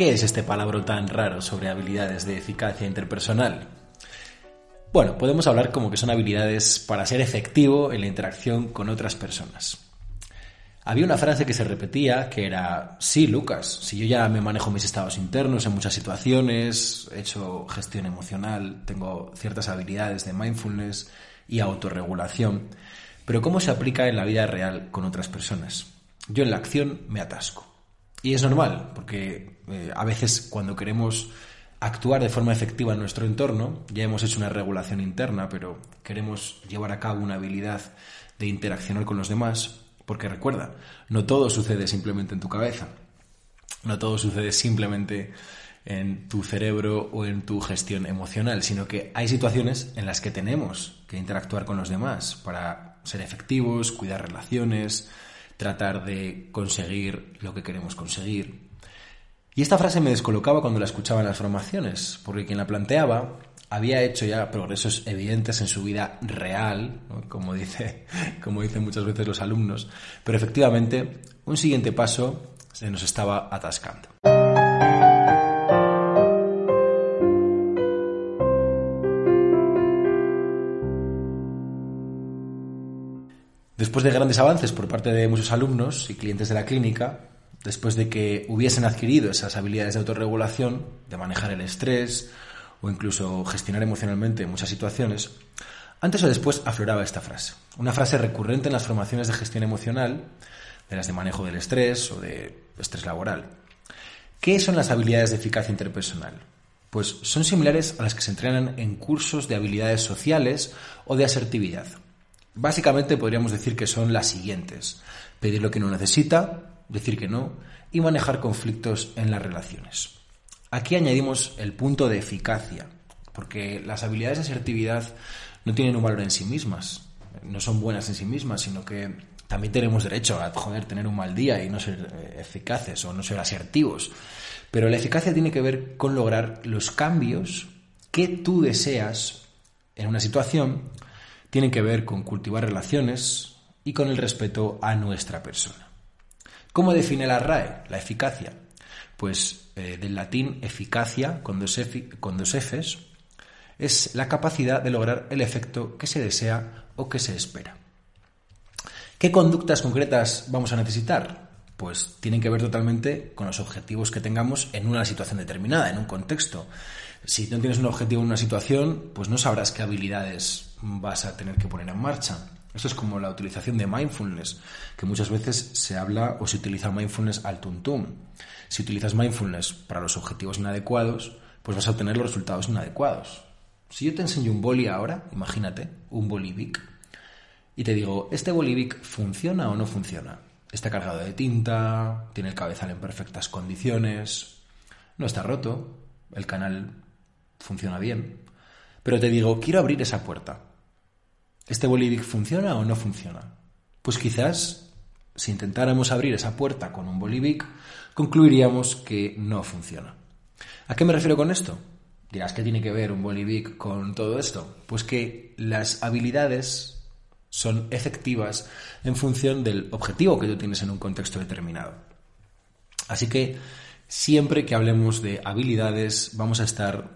¿Qué es este palabra tan raro sobre habilidades de eficacia interpersonal? Bueno, podemos hablar como que son habilidades para ser efectivo en la interacción con otras personas. Había una frase que se repetía que era, sí, Lucas, si yo ya me manejo mis estados internos en muchas situaciones, he hecho gestión emocional, tengo ciertas habilidades de mindfulness y autorregulación, pero ¿cómo se aplica en la vida real con otras personas? Yo en la acción me atasco. Y es normal, porque eh, a veces cuando queremos actuar de forma efectiva en nuestro entorno, ya hemos hecho una regulación interna, pero queremos llevar a cabo una habilidad de interaccionar con los demás, porque recuerda, no todo sucede simplemente en tu cabeza, no todo sucede simplemente en tu cerebro o en tu gestión emocional, sino que hay situaciones en las que tenemos que interactuar con los demás para ser efectivos, cuidar relaciones, tratar de conseguir lo que queremos conseguir. Y esta frase me descolocaba cuando la escuchaba en las formaciones, porque quien la planteaba había hecho ya progresos evidentes en su vida real, como, dice, como dicen muchas veces los alumnos, pero efectivamente un siguiente paso se nos estaba atascando. Después de grandes avances por parte de muchos alumnos y clientes de la clínica, después de que hubiesen adquirido esas habilidades de autorregulación, de manejar el estrés o incluso gestionar emocionalmente muchas situaciones, antes o después afloraba esta frase. Una frase recurrente en las formaciones de gestión emocional, de las de manejo del estrés o de estrés laboral. ¿Qué son las habilidades de eficacia interpersonal? Pues son similares a las que se entrenan en cursos de habilidades sociales o de asertividad. Básicamente podríamos decir que son las siguientes. Pedir lo que no necesita, decir que no y manejar conflictos en las relaciones. Aquí añadimos el punto de eficacia, porque las habilidades de asertividad no tienen un valor en sí mismas, no son buenas en sí mismas, sino que también tenemos derecho a tener un mal día y no ser eh, eficaces o no ser asertivos. Pero la eficacia tiene que ver con lograr los cambios que tú deseas en una situación tienen que ver con cultivar relaciones y con el respeto a nuestra persona. ¿Cómo define la RAE la eficacia? Pues eh, del latín eficacia con dos, con dos Fs es la capacidad de lograr el efecto que se desea o que se espera. ¿Qué conductas concretas vamos a necesitar? Pues tienen que ver totalmente con los objetivos que tengamos en una situación determinada, en un contexto. Si no tienes un objetivo en una situación, pues no sabrás qué habilidades vas a tener que poner en marcha. Esto es como la utilización de mindfulness, que muchas veces se habla o se utiliza mindfulness al tuntum. Si utilizas mindfulness para los objetivos inadecuados, pues vas a obtener los resultados inadecuados. Si yo te enseño un boli ahora, imagínate, un bolivic, y te digo, ¿este bolivic funciona o no funciona? Está cargado de tinta, tiene el cabezal en perfectas condiciones, no está roto, el canal funciona bien. Pero te digo, quiero abrir esa puerta. ¿Este Bolivic funciona o no funciona? Pues quizás, si intentáramos abrir esa puerta con un Bolivic, concluiríamos que no funciona. ¿A qué me refiero con esto? Dirás, ¿qué tiene que ver un Bolivic con todo esto? Pues que las habilidades son efectivas en función del objetivo que tú tienes en un contexto determinado. Así que siempre que hablemos de habilidades vamos a estar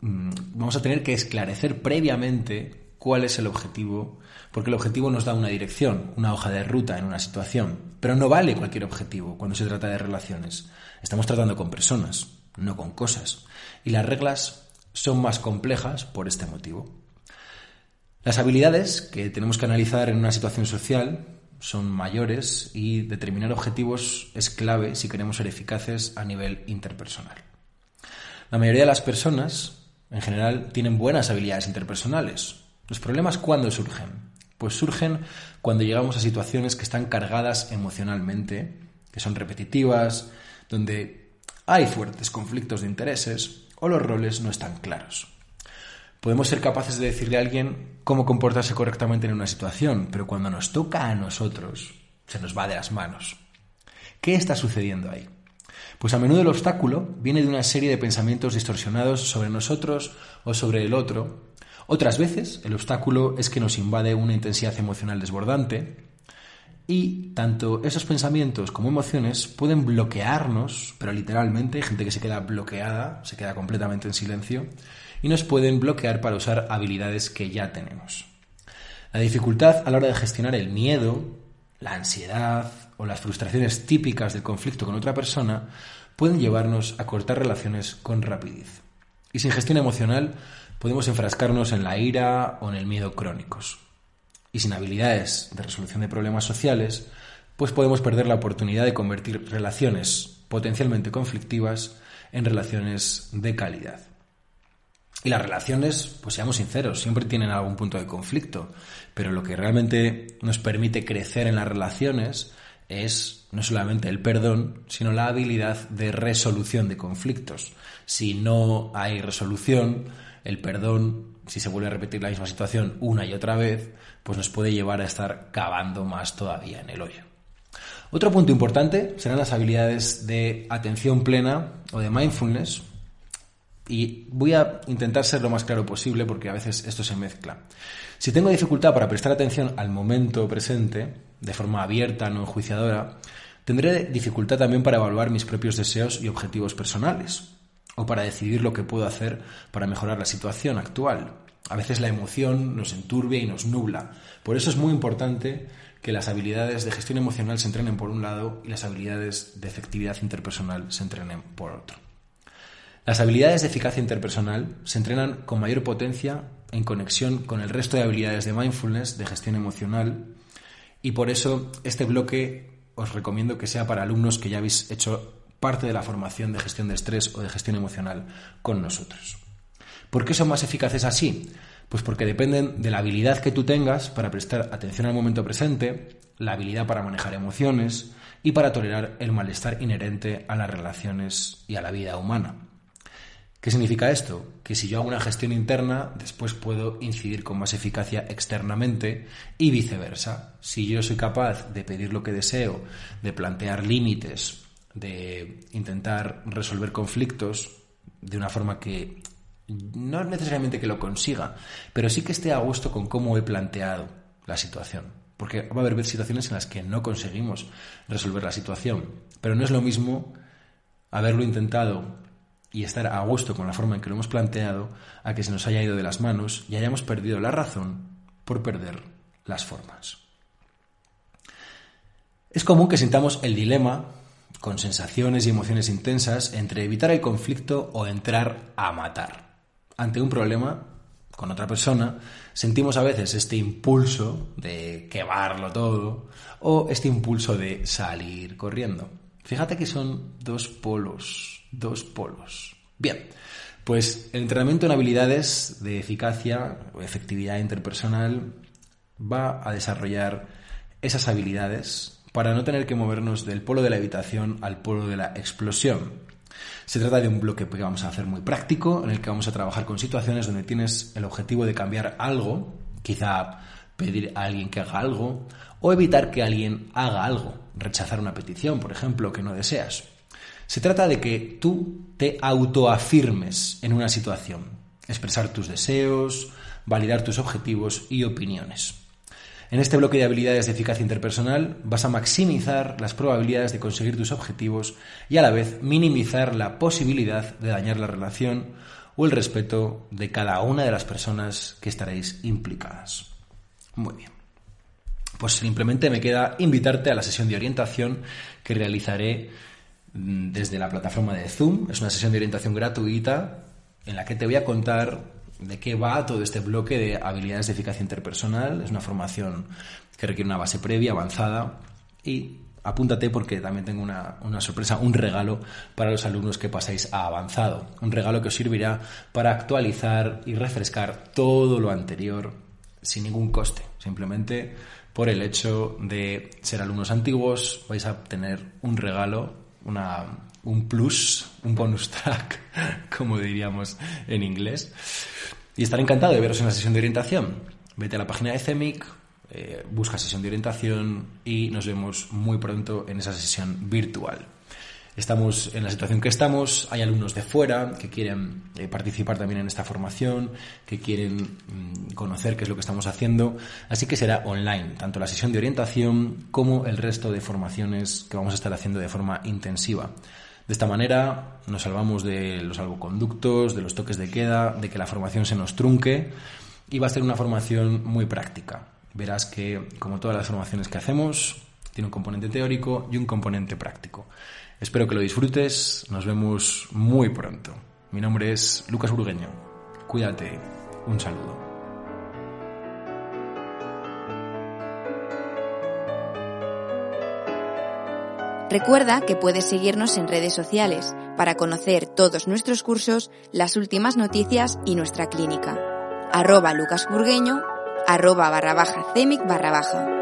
mm, vamos a tener que esclarecer previamente cuál es el objetivo, porque el objetivo nos da una dirección, una hoja de ruta en una situación, pero no vale cualquier objetivo cuando se trata de relaciones. Estamos tratando con personas, no con cosas, y las reglas son más complejas por este motivo. Las habilidades que tenemos que analizar en una situación social son mayores y determinar objetivos es clave si queremos ser eficaces a nivel interpersonal. La mayoría de las personas, en general, tienen buenas habilidades interpersonales. ¿Los problemas cuándo surgen? Pues surgen cuando llegamos a situaciones que están cargadas emocionalmente, que son repetitivas, donde hay fuertes conflictos de intereses o los roles no están claros. Podemos ser capaces de decirle a alguien cómo comportarse correctamente en una situación, pero cuando nos toca a nosotros, se nos va de las manos. ¿Qué está sucediendo ahí? Pues a menudo el obstáculo viene de una serie de pensamientos distorsionados sobre nosotros o sobre el otro. Otras veces el obstáculo es que nos invade una intensidad emocional desbordante y tanto esos pensamientos como emociones pueden bloquearnos, pero literalmente hay gente que se queda bloqueada, se queda completamente en silencio y nos pueden bloquear para usar habilidades que ya tenemos. La dificultad a la hora de gestionar el miedo, la ansiedad o las frustraciones típicas del conflicto con otra persona pueden llevarnos a cortar relaciones con rapidez. Y sin gestión emocional podemos enfrascarnos en la ira o en el miedo crónicos. Y sin habilidades de resolución de problemas sociales, pues podemos perder la oportunidad de convertir relaciones potencialmente conflictivas en relaciones de calidad. Y las relaciones, pues seamos sinceros, siempre tienen algún punto de conflicto, pero lo que realmente nos permite crecer en las relaciones es no solamente el perdón, sino la habilidad de resolución de conflictos. Si no hay resolución, el perdón, si se vuelve a repetir la misma situación una y otra vez, pues nos puede llevar a estar cavando más todavía en el hoyo. Otro punto importante serán las habilidades de atención plena o de mindfulness, y voy a intentar ser lo más claro posible porque a veces esto se mezcla. Si tengo dificultad para prestar atención al momento presente, de forma abierta, no enjuiciadora, tendré dificultad también para evaluar mis propios deseos y objetivos personales, o para decidir lo que puedo hacer para mejorar la situación actual. A veces la emoción nos enturbia y nos nubla. Por eso es muy importante que las habilidades de gestión emocional se entrenen por un lado y las habilidades de efectividad interpersonal se entrenen por otro. Las habilidades de eficacia interpersonal se entrenan con mayor potencia en conexión con el resto de habilidades de mindfulness, de gestión emocional, y por eso este bloque os recomiendo que sea para alumnos que ya habéis hecho parte de la formación de gestión de estrés o de gestión emocional con nosotros. ¿Por qué son más eficaces así? Pues porque dependen de la habilidad que tú tengas para prestar atención al momento presente, la habilidad para manejar emociones y para tolerar el malestar inherente a las relaciones y a la vida humana. ¿Qué significa esto? Que si yo hago una gestión interna, después puedo incidir con más eficacia externamente y viceversa. Si yo soy capaz de pedir lo que deseo, de plantear límites, de intentar resolver conflictos de una forma que no es necesariamente que lo consiga, pero sí que esté a gusto con cómo he planteado la situación. Porque va a haber situaciones en las que no conseguimos resolver la situación, pero no es lo mismo haberlo intentado y estar a gusto con la forma en que lo hemos planteado a que se nos haya ido de las manos y hayamos perdido la razón por perder las formas. Es común que sintamos el dilema con sensaciones y emociones intensas entre evitar el conflicto o entrar a matar. Ante un problema con otra persona, sentimos a veces este impulso de quemarlo todo o este impulso de salir corriendo. Fíjate que son dos polos dos polos. Bien, pues el entrenamiento en habilidades de eficacia o efectividad interpersonal va a desarrollar esas habilidades para no tener que movernos del polo de la evitación al polo de la explosión. Se trata de un bloque que vamos a hacer muy práctico, en el que vamos a trabajar con situaciones donde tienes el objetivo de cambiar algo, quizá pedir a alguien que haga algo, o evitar que alguien haga algo, rechazar una petición, por ejemplo, que no deseas. Se trata de que tú te autoafirmes en una situación, expresar tus deseos, validar tus objetivos y opiniones. En este bloque de habilidades de eficacia interpersonal vas a maximizar las probabilidades de conseguir tus objetivos y a la vez minimizar la posibilidad de dañar la relación o el respeto de cada una de las personas que estaréis implicadas. Muy bien. Pues simplemente me queda invitarte a la sesión de orientación que realizaré mm, desde la plataforma de Zoom. Es una sesión de orientación gratuita en la que te voy a contar de qué va todo este bloque de habilidades de eficacia interpersonal. Es una formación que requiere una base previa, avanzada, y apúntate porque también tengo una, una, sorpresa, un regalo para los alumnos que pasáis a avanzado. Un regalo que os servirá para actualizar y refrescar todo lo anterior sin ningún coste. Simplemente por el hecho de ser alumnos antiguos vais a obtener un regalo, una, un plus, un bonus track, como diríamos en inglés. Y estaré encantado de veros en la sesión de orientación. Vete a la página de CEMIC, eh, busca sesión de orientación y nos vemos muy pronto en esa sesión virtual. Estamos en la situación que estamos, hay alumnos de fuera que quieren eh, participar también en esta formación, que quieren mm, conocer qué es lo que estamos haciendo, así que será online, tanto la sesión de orientación como el resto de formaciones que vamos a estar haciendo de forma intensiva. De esta manera nos salvamos de los salvoconductos, de los toques de queda, de que la formación se nos trunque y va a ser una formación muy práctica verás que, como todas las formaciones que hacemos, tiene un componente teórico y un componente práctico. Espero que lo disfrutes, nos vemos muy pronto. Mi nombre es Lucas Burgueño. Cuídate, un saludo. Recuerda que puedes seguirnos en redes sociales para conocer todos nuestros cursos, las últimas noticias y nuestra clínica. Arroba lucasburgueño arroba barra baja cemic barra baja.